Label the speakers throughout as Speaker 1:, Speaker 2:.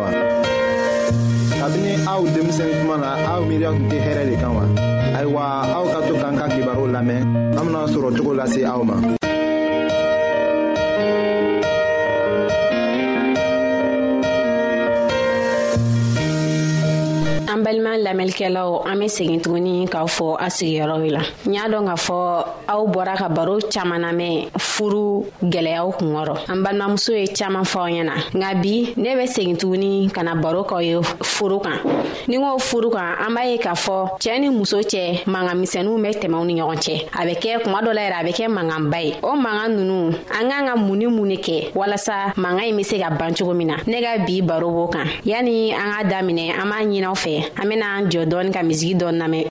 Speaker 1: wa. kabini aw denmisɛn kuma na aw miiriya tun tɛ hɛrɛ de kan wa. ayiwa aw ka to k'an ka kibaru lamɛn an bena sɔrɔ cogo lase aw ma.
Speaker 2: an balima lamɛnlikɛlaw an be segin tuguni k'aw fɔ a sigiyɔrɔw la n y'a dɔn k'a fɔ aw bɔra ka baro caaman namɛn furu gwɛlɛyaw kungɔrɔ an balimamuso ye caaman fɔ aw ɲɛna nka bi ne bɛ segin tuguni ka na baro k'aw ye furu kan ni ko furu kan an b'a ye k'a fɔ cɛɛ ni muso cɛ mankan misɛnuw bɛ tɛmɛw ni ɲɔgɔn cɛ a bɛ kɛ kuma dɔ la yɛrɛ a bɛ kɛ mankanba ye o mankan nunu an k'an ka mun ni mun de kɛ walasa mankan ɲi be se ka ban cogo min na ne ka bi baro b'o kan yani an k'a daminɛ an b'a ɲinaw fɛ an bena an jɔ dɔɔni ka misigi dɔ namɛn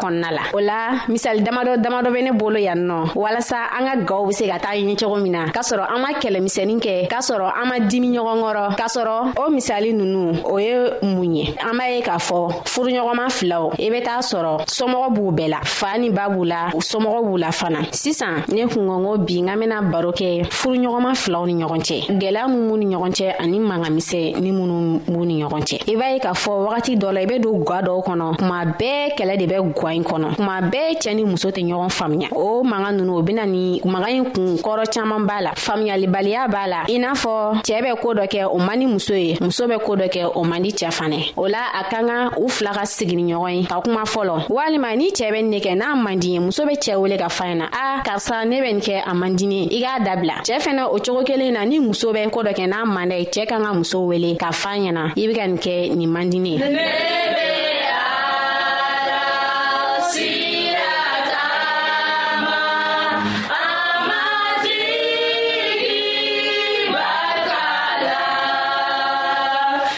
Speaker 2: kɔnɔna la o la misali damadɔ damadɔ bɛ ne bolo yan nɔ walasa an ka gaw be se ka taa ɲɛ cogo min na k'a sɔrɔ an ma kɛlɛmisɛnin kɛ k'a sɔrɔ an ma dimi ɲɔgɔn kɔrɔ k'a sɔrɔ o misali nunu o ye mun ye an b'a ye k'a fɔ furuɲɔgɔnma filaw i be t'a sɔrɔ somɔgɔ b'u bɛɛ la faa ni ba b'u la u somɔgɔ b'u la fana sisan ne kungɔngo bi n ka bena baro kɛ furuɲɔgɔnma filaw ni ɲɔgɔn cɛ gwɛlɛya min b'u ni ɲɔgɔn cɛ ani mangamisɛ ni minnu b'u ni ɲɔgɔn cɛ i b'a ye k'a fɔ wagati dɔ la i be don gwa dɔw kɔnɔ kuma bɛɛ kɛlɛ de bɛ gwa ɲi kɔnɔ kuma bɛɛ cɛɛ ni muso tɛ ɲɔgɔn faamuya o manga nunu o bena ni maga ɲi kun kɔrɔ caaman b'a la faamuyalibaliya b'a la i n'a fɔ cɛɛ bɛ koo dɔ kɛ o man di muso ye muso bɛ koo dɔ kɛ o man di cɛɛ fanɛ o la a ka kan u fila ka sigini ɲɔgɔn ye ka kuma fɔlɔ walima ni cɛɛ bɛ nin kɛ n'a man di ye muso bɛ cɛɛ wele ka fa na a karisa ne bɛ nin kɛ a man di ne i k'a dabila cɛɛ fɛnɛ o cogo kelen na ni muso bɛ ko dɔ kɛ n'a man da ye cɛɛ kan ka muso wele ka fa ɲɛna i bɛ ka nin kɛ nin man di ne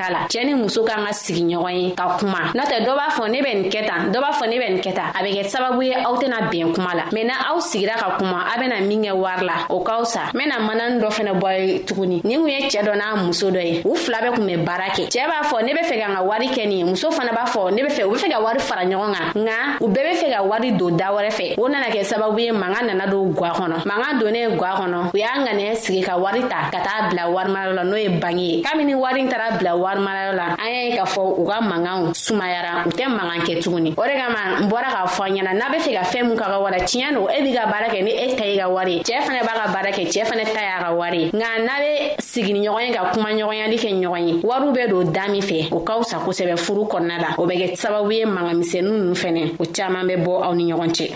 Speaker 2: k'a la cɛɛ ni muso kan ka sigi ɲɔgɔn ye ka kuma n'o tɛ dɔ b'a fɔ ne bɛ nin kɛ tan dɔ b'a fɔ ne bɛ nin kɛ tan a bɛ kɛ sababu ye aw tɛna bɛn kuma la mɛ na aw sigira ka kuma a bɛna min kɛ wari la o ka fisa n bɛna manani dɔ fɛnɛ bɔ ye tuguni nin kun ye cɛɛ dɔ n'a muso dɔ ye u fila bɛ kun bɛ baara kɛ cɛɛ b'a fɔ ne bɛ fɛ ka n ka wari kɛ nin ye muso fana b'a fɔ ne bɛ fɛ u bɛ fɛ ka wari fara ɲɔgɔn kan nka u bɛɛ bɛ fɛ ka wari don da wɛrɛ fɛ o nana kɛ sababu ye mankan nana don gwa kɔnɔ mankan donnen gwa kɔnɔ u y'a ŋaniya sigi ka wari ta ka taa bila warimarayɔrɔ la n'o ye bangi ye kabini wari in taara bila warimarayɔrɔ la an y'a ye k'a fɔ u ka mankanw sumayara u tɛ mankan kɛ tuguni o de kama n bɔra k'a fɔ an ɲɛna n'a bɛ fɛ ka fɛn min ka ka wara tiɲɛ don e b'i ka baara kɛ ni e ta y'i ka wari ye cɛɛ fana b'a ka baara kɛ cɛɛ fana ta y'a ka wari ye nka n'a bɛ sigini ɲɔgɔn ye ka kuma ɲɔgɔnyali kɛ ɲɔgɔn ye wariw bɛ don da min fɛ o ka fisa kosɛbɛ furu kɔnɔna la o bɛ kɛ sababu ye mangamisɛnnu nunu fɛnɛ o caaman bɛ bɔ aw ni ɲɔgɔn cɛ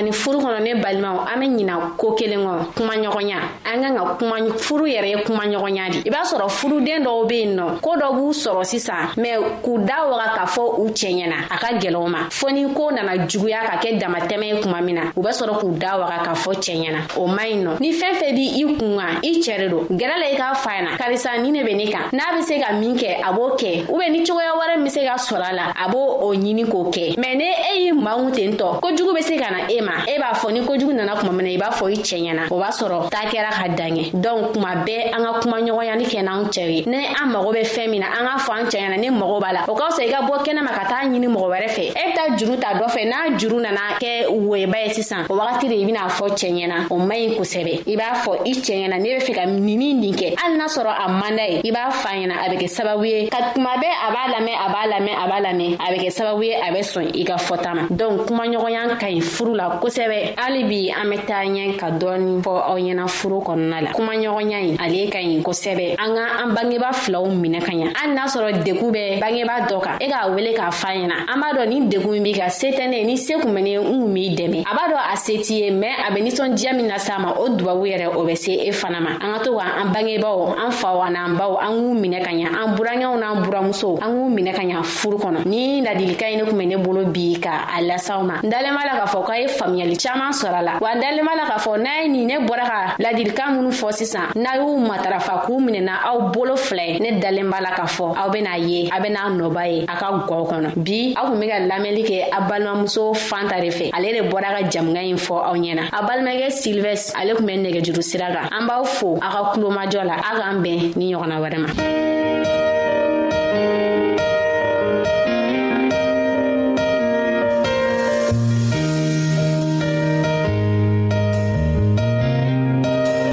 Speaker 2: ani furu kɔnɔ ne balimaw an be ɲina ko kelen kɔ kuma ɲɔgɔnya an kan ka kuma furu yɛrɛ ye kuma ɲɔgɔnya di i b'a sɔrɔ furuden dɔw be yen nɔ ko dɔ b'u sɔrɔ sisan mɛ k'u da waga k'a fɔ u cɛ ɲɛna a ka gɛlɛw ma fɔ ni ko nana juguya ka kɛ damatɛmɛ ye kuma min na u bɛ sɔrɔ k'u da waga k'a fɔ cɛ ɲɛna o man ɲi nɔ ni fɛn fɛn b' i kun kan i cɛ de don gɛrɛ la i k'a fa na karisa ni ne bɛ ne kan n'a bɛ se ka min kɛ a b'o kɛ u bɛ ni cogoya wɛrɛ bɛ se ka sɔrɔ a la a b'o o ɲini k'o kɛ mɛ ni e y'i manw ten tɔ kojugu bɛ se ka na e ma e b'a fɔ ni kojugu nana kuma min na i b'a fɔ i cɛ ɲɛna o b'a sɔrɔ taa kɛra ka dan ye dɔnku kuma bɛɛ an ka kuma ɲɔgɔnyani kɛ n'an cɛ ye ni an mago bɛ fɛn min na an k'a fɔ an cɛ ɲɛna ni mago b'a la o ka fisa i ka bɔ kɛnɛ ma ka taa ɲini mɔgɔ wɛrɛ fɛ e bɛ taa juru ta dɔ fɛ n'a juru nana woyeba ye sisan o wagati de i bɛna fɔ cɛ ɲɛna o man ɲi kosɛbɛ i b'a fɔ i cɛ ɲɛna n'i bɛ fɛ ka nini nin kɛ hali n'a sɔrɔ a man d'a ye i b'a fa ɲɛna a bɛ kɛ sababu ye ka tuma bɛɛ a b'a lamɛn a b'a lamɛn a b'a lamɛn a bɛ kɛ sababu ye a bɛ sɔn i ka fɔta ma donc kumaɲɔgɔnya ka ɲi furu la kosɛbɛ hali bi an bɛ taa ɲɛ ka dɔɔni fɔ aw ɲɛna furu kɔnɔna la kumaɲɔgɔnya in ale ka ɲi kosɛbɛ an ka an bangeba filaw minɛ ka ɲa hali n'a sɔrɔ degu bɛ bangeba dɔ kan e k'a wele k'a fa ɲɛna an b'a dɔn ni degun min b'i ka se tɛ ne ni se kun bɛ ne n kun b'i dɛmɛ a b'a dɔn a se t'i ye mɛn a bɛ nisɔndiya min lase a ma o dubabu yɛrɛ o bɛ se e fana ma an ka to ka an bangebaaw an faw an'an baw an k'u minɛ ka ɲa an burankɛw n'an buramusow an k'u minɛ ka ɲa furu kɔnɔ ni ladilika ye ne kun bɛ ne bolo bi ka a lasaw ma n dalen b'a la k'a fɔ k'a ye faamuyali caman sɔrɔ a la wa n dalen b'a la k'a fɔ n'a ye nin ne bɔra ka ladilika minnu fɔ sisan n'a y'u matarafa k'u minɛna aw bolo fila ye ne dalen b'a la ka fɔ aw bɛna ye a bɛna nɔba ye a ka gɔw kɔnɔ bi aw kun bɛ ka lamɛnli kɛ a balimamuso fanta de fɛ ale de bɔra ka jamukan ɲi fɔ aw ɲɛna a balimakɛ silvɛs ale kun bɛ nɛgɛjuru sira kan an b'aw fo a ka kulomajɔ la a k'an bɛn ni ɲɔgɔnna wɛrɛ ma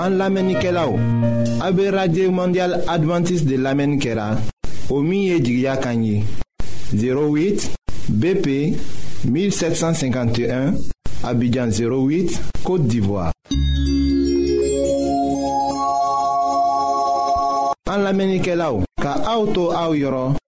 Speaker 1: an lamɛnnikɛlaw a bɛ radio mondial adventiste de lamɛnni kɛra o min ye jigiya kan ye 08 BP 1751 Abidjan 08 Côte d'Ivoire. An lamɛnnikɛlaw ka aw to aw yɔrɔ.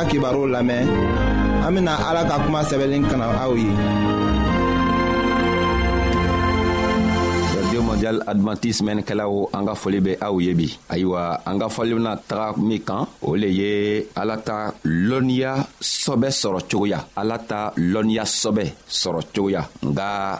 Speaker 1: a kibaru lamɛn an bena ala ka kuma sɛbɛlen kana aw ye radio
Speaker 3: mondial adventiste mɛnnikɛlaw an ka foli be aw ye bi ayiwa an ka fɔli bena taga min kan o le ye ala ta lɔnniya sɔbɛ sɔrɔ cogoya ala ta lɔnniya sɔbɛ sɔrɔ cogoya nga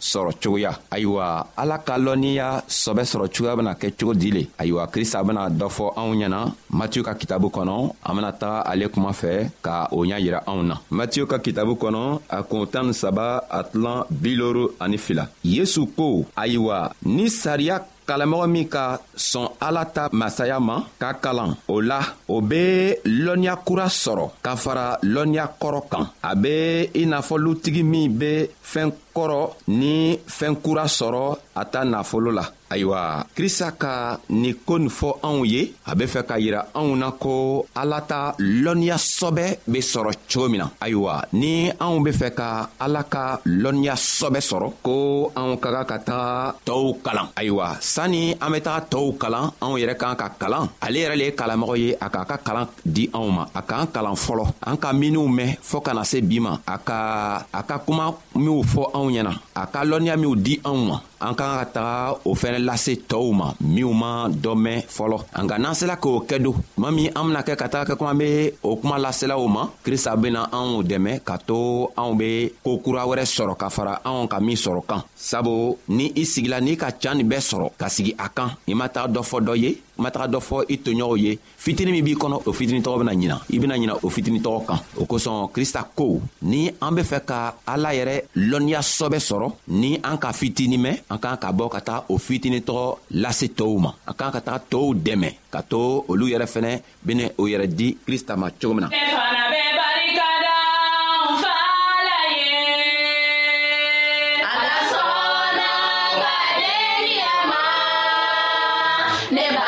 Speaker 3: sɔrɔ cogoya ayiwa ala ka lɔnniya sɔbɛ sɔrɔ cogoya bena kɛ cogo di le ayiwa krista bena dɔ fɔ anw ɲɛna matiyu ka kitabu kɔnɔ an bena taga ale kuma fɛ ka o ɲa yira anw na matiyu ka kitabu kɔnɔ a kun tan ni saba a tilan biloru ani fila yesu ko ayiwa ni sariya kalanmɔgɔ min ka sɔn ala ta masaya ma ka kalan o la o bɛ lɔnniya kura sɔrɔ ka fara lɔnniya kɔrɔ kan a bɛ i n'a fɔ lutigi min bɛ fɛn kɔrɔ ni fɛn kura sɔrɔ a ta nafolo la ayiwa krista ka nin ko nin fɔ anw ye a be fɛ ka yira anw na ko ala ta lɔnniya sɔbɛ be sɔrɔ cogo min na ayiwa ni anw be fɛ ka ala ka lɔnniya sɔbɛ sɔrɔ ko anw ka ka ka taga tɔɔw kalan ayiwa sanni an be taga tɔɔw kalan anw yɛrɛ k'an ka kalan ale yɛrɛ le ye kalanmɔgɔ ye a k'a ka kalan di anw ma a k'an kalan fɔlɔ an ka miniw mɛn fɔɔ kana se bi ma a ka a ka kuma minw fɔ anw ɲɛna a ka lɔnniya minw di anw ma an ka kan ka taga o fɛnɛ lase tɔɔw ma minw ma dɔ mɛn fɔlɔ an ka n'an sela k'o kɛ don tuma min an bena kɛ ka taga kɛ kuma be o kuma laselaw ma krista bena anw dɛmɛ ka to anw be koo kura wɛrɛ sɔrɔ ka fara anw ka min sɔrɔ kan sabu ni i sigila n'i ka can nin bɛɛ sɔrɔ ka sigi a kan i ma taga dɔ fɔ dɔ ye i ma taga dɔ fɔ i toɲɔgɔnw ye fitini min b'i kɔnɔ o fitini tɔgɔ bena ɲina i bena ɲina o fitini tɔgɔ kan o kosɔn krista ko ni an be fɛ ka ala yɛrɛ lɔnniya sɔbɛ sɔrɔ ni an ka fitini mɛn an k'an ka bɔ ka taga o fitini tɔgɔ lase tɔɔw ma an k'an ka taga tɔɔw dɛmɛ ka to olu yɛrɛ fɛnɛ bene o yɛrɛ di krista ma cogo min na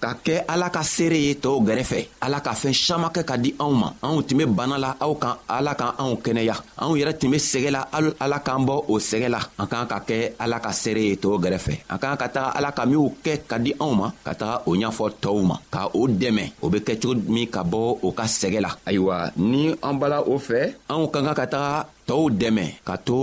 Speaker 3: ka kɛ ala ka seere ye tɔɔw gɛrɛfɛ ala ka fɛɛn saman kɛ ka di anw ma anw tun be bana la aw kan ala ka anw kɛnɛya anw yɛrɛ tun be sɛgɛ la ala k'an bɔ o sɛgɛ la an k'an ka kɛ ala ka seere ye tɔɔw gɛrɛfɛ an k'an ka taga ala ka minw kɛ ka di anw ma ka taga o ɲ'fɔ tɔɔw ma ka o dɛmɛ o be kɛ cogo min ka bɔ o ka sɛgɛ la ayiwa ni an bala o fɛ anw ka kan ka taga tɔɔw dɛmɛ ka to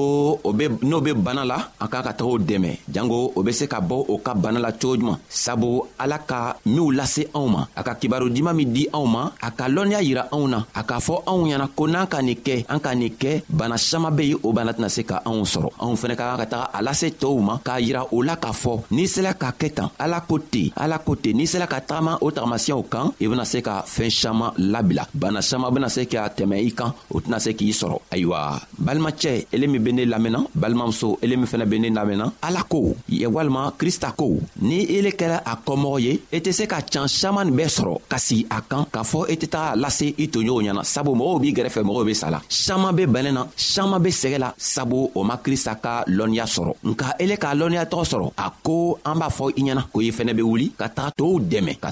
Speaker 3: o be n'o be bana la an k'a ka taga o dɛmɛ jango o be se ka bɔ o ka bana la cogo juman sabu ala ka minw lase anw ma a ka kibaru diman min di anw ma a ka lɔnniya yira anw na a k'a fɔ anw ɲɛna ko n'an ka nin kɛ an ka nin kɛ bana saman be yen o bana tɛna se ka anw sɔrɔ anw fɛnɛ ka kan ka taga a lase tɔɔw ma k'a yira o la k'a fɔ n'i sela k'a kɛ tan ala ko ten ala ko ten n'i sela ka tagama o tagamasiyɛw kan i bena se ka fɛɛn saman labila bana saman bena se ka tɛmɛ i kan o tɛna se k'i sɔrɔ ayiwa balimacɛ ele min be ne lamɛnna balimamuso ele min fɛnɛ be ne lamɛnna ala ko ye walima krista ko ni ele kɛra a kɔmɔgɔ ye i e tɛ se ka can saman nin bɛɛ sɔrɔ ka sigi a kan k'a fɔ i e tɛ taga lase i toɲɔgɔnw ɲɛna sabu mɔgɔw b'i gɛrɛfɛ mɔgɔw be sala saman be bɛnɛ na saman be sɛgɛ la sabu o ma krista ka lɔnniya sɔrɔ nka ele k'a lɔnniya tɔgɔ sɔrɔ a ko an b'a fɔ i ɲɛna ko i fɛnɛ be wuli ka taga tow dɛmɛ ka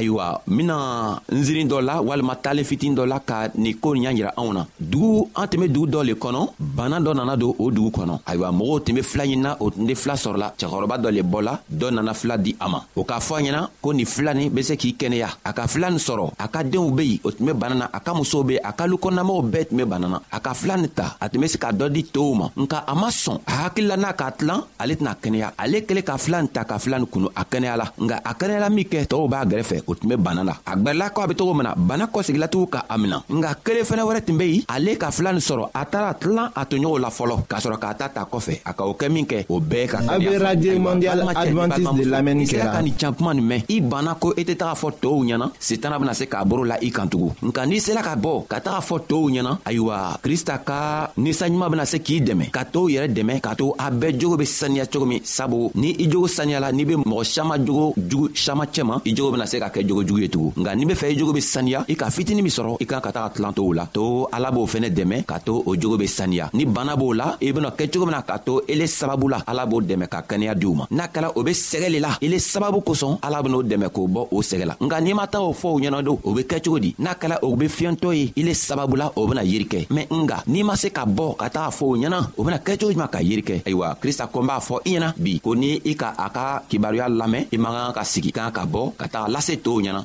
Speaker 3: ayiwa n bena nzirin dɔ la walima taalen fitin dɔ la ka nin ko nin y'a yira anw na dugu an tun be dugu dɔ le kɔnɔ bana dɔ nana don o dugu kɔnɔ ayiwa mɔgɔw tun be fila ɲinina o tun tɛ fila sɔrɔla cɛkɔrɔba dɔ le bɔla dɔ nana fila di a ma o k'a fɔ a ɲɛna ko nin filani be se k'i kɛnɛya a ka filan sɔrɔ a ka denw be yen o tun be bana na a ka musow be a ka lukɔnɔnamɔgɔw bɛɛ tun be bana na a ka filan ta a tun be se ka dɔ di tow ma nka a ma sɔn a hakilila n'a k'a tilan ale tɛna kɛnɛya ale kelen ka filan ta ka filan kunu a kɛnɛya la nka a kɛnɛyala min kɛ tɔɔw b'a gɛrɛfɛ o tun be bana la a gwɛrɛla ko a be cogo min na bana kɔsegilatigiw ka a mina nka kelen fɛnɛ wɛrɛ tun be yen ale ka filan sɔrɔ a taara tilan a toɲɔgɔnw la fɔlɔ k'a sɔrɔ k'a ta ta kɔfɛ a ka o kɛ min kɛ o bɛɛ ka
Speaker 1: a bɛ radio mondial adventiste de lamɛnni kɛra i sera
Speaker 3: ka nin can kuma nin mɛn i banna ko i tɛ taga fɔ tɔw ɲɛna sitana bɛna se k'a boro la i kan tugun nka n'i sera ka bɔ ka taga fɔ tɔw ɲɛna ayiwa krista ka nisa ɲuman bɛna se k'i dɛmɛ ka tɔw yɛrɛ dɛmɛ k'a to a bɛɛ jogo bɛ saniya cogo min sabu ni i jogo saniyala n'i bɛ mɔgɔ siama jogo jugu siama cɛma i jogo bɛna se ka kɛ jogo jugu ye tugun nka n'i bɛ fɛ i jogo bɛ saniya i ka fitini min sɔrɔ i kan ka taga tilan tɔw la to ala b'o fɛnɛ dɛmɛ ka to o jogo be saniya ni bana b'o la i bena kɛ cogo min na k'a to ele sababu la ala b'o dɛmɛ ka kɛnɛya diw ma n'a kɛla o be sɛgɛ le la ele sababu kosɔn ala ben'o dɛmɛ k'o bɔ o sɛgɛ la nka n'i ma taga o fɔw ɲɛnadon o be kɛ cogo di n'a kɛla o be fiyɛntɔ ye ile sababu la o bena yeri kɛ mɛn nga n'i ma se ka bɔ ka taga fɔw ɲɛna o bena kɛ cogo juman ka yeri kɛ ayiwa krista kɔn b'a fɔ i ɲɛna bi ko ni i ka a ka kibaruya lamɛn i man kan ka sigi kan ka bɔ ka taga lase tow ɲɛna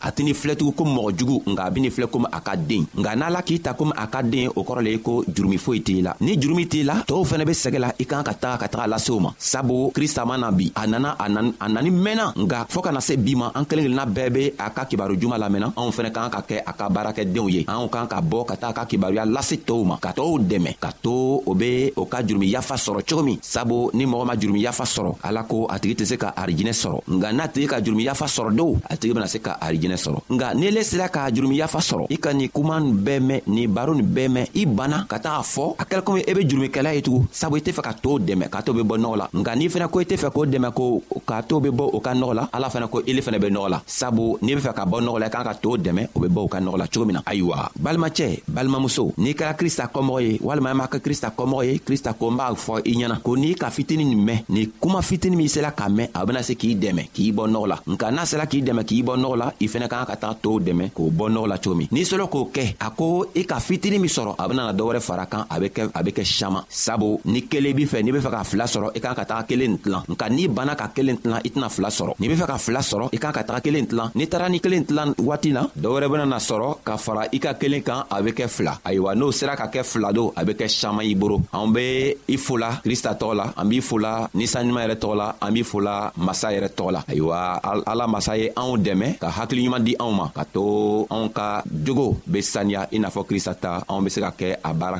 Speaker 4: a
Speaker 3: tini filɛtugun komi mɔgɔ jugu nka a bini filɛ komi a ka den nka n'ala k'i ta komi a ka den o kɔrɔ le ye ko jurumi foyi t'i la ni jurumi t'i la tɔɔw fɛnɛ be sɛgɛ la i kan ka taga ka taga lase o ma sabu krista ma na bi a nana a nani mɛnna nka fɔɔ kana se bi ma an kelen kelenna bɛɛ be a ka kibaru juma lamɛnna anw fɛnɛ k'an ka kɛ a ka baarakɛdenw ye anw kan ka bɔ ka taga ka kibaruya lase tɔɔw ma ka tɔɔw dɛmɛ ka to o be o ka jurumi yafa sɔrɔ cogo min sabu ni mɔgɔ ma jurumi yafa sɔrɔ ala ko a tigi tɛ se ka arijinɛ sɔrɔ nka n'a tigi ka jurumiyafa sɔrɔ don a tigi bena se ka arijinɛ sɔrɔ nka n'i le sera ka jurumiyafa sɔrɔ i ka nin kuma nin bɛɛ mɛn nin baro nin bɛɛ mɛn i banna ka taga fɔ a kɛla komi e be jurumikɛla ye tugun sabu i tɛ fɛ ka too dɛmɛ k'a to be bɔ nɔgɔ la nka n'i fana ko i tɛ fɛ k'o dɛmɛ ko k'a to be bɔ o ka nɔgɔ la ala fana ko ile fana be nɔgɔ la sabu n'i be fɛ ka bɔ nɔgɔ la i kan ka to dɛmɛ o be bɔ u ka nɔgɔ la cogo min na ayiwa balimacɛ balimamuso n'i kɛra krista kɔmɔgɔ ye walima i m'a kɛ krista kɔmɔgɔ ye krista ko n b'a fɔ i ɲɛna ko n'i ka fitini nin mɛn ni kuma fitini min sela k'a mɛn a bena se k'i dɛmɛ k'i bɔ nɔgɔ la nka n'a sela k'i dɛmɛ k'i bɔ nɔgɔ la i fɛnɛ kan ka taga tow dɛmɛ k'o bɔ nɔgɔ la cogo min n'i sɔlɔ k'o kɛ a ko i ka fitini min sɔrɔ a benana dɔwɛrɛ fara kan a be kɛ a be kɛ saman sabu ni kelen b'i fɛ n'i be fɛ ka fila sɔrɔ i kan ka taga kelen nin tilan nka n'i banna ka kelen tilan i tɛna fila sɔrɔ n'i be fɛ ka fila sɔrɔ i kan ka taga kelen tilan n'i taara ni kelen tilan waati na dɔ wɛrɛ benana sɔrɔ ka fara i ka kelen kan a be kɛ fila ayiwa n'o sera ka kɛ fila don a be kɛ saman i boro an be i fola krista tɔgɔ la an b'i fola nisanɲuman yɛrɛ tɔgɔ la an b'i fola masa yɛrɛ tɔgɔ la ayiwa ala masa ye anw dɛmɛ ka hakili ɲuman di anw ma ka to anw ka jogo be saniya i n'a fɔ krista ta anw be se ka kɛ a
Speaker 1: baara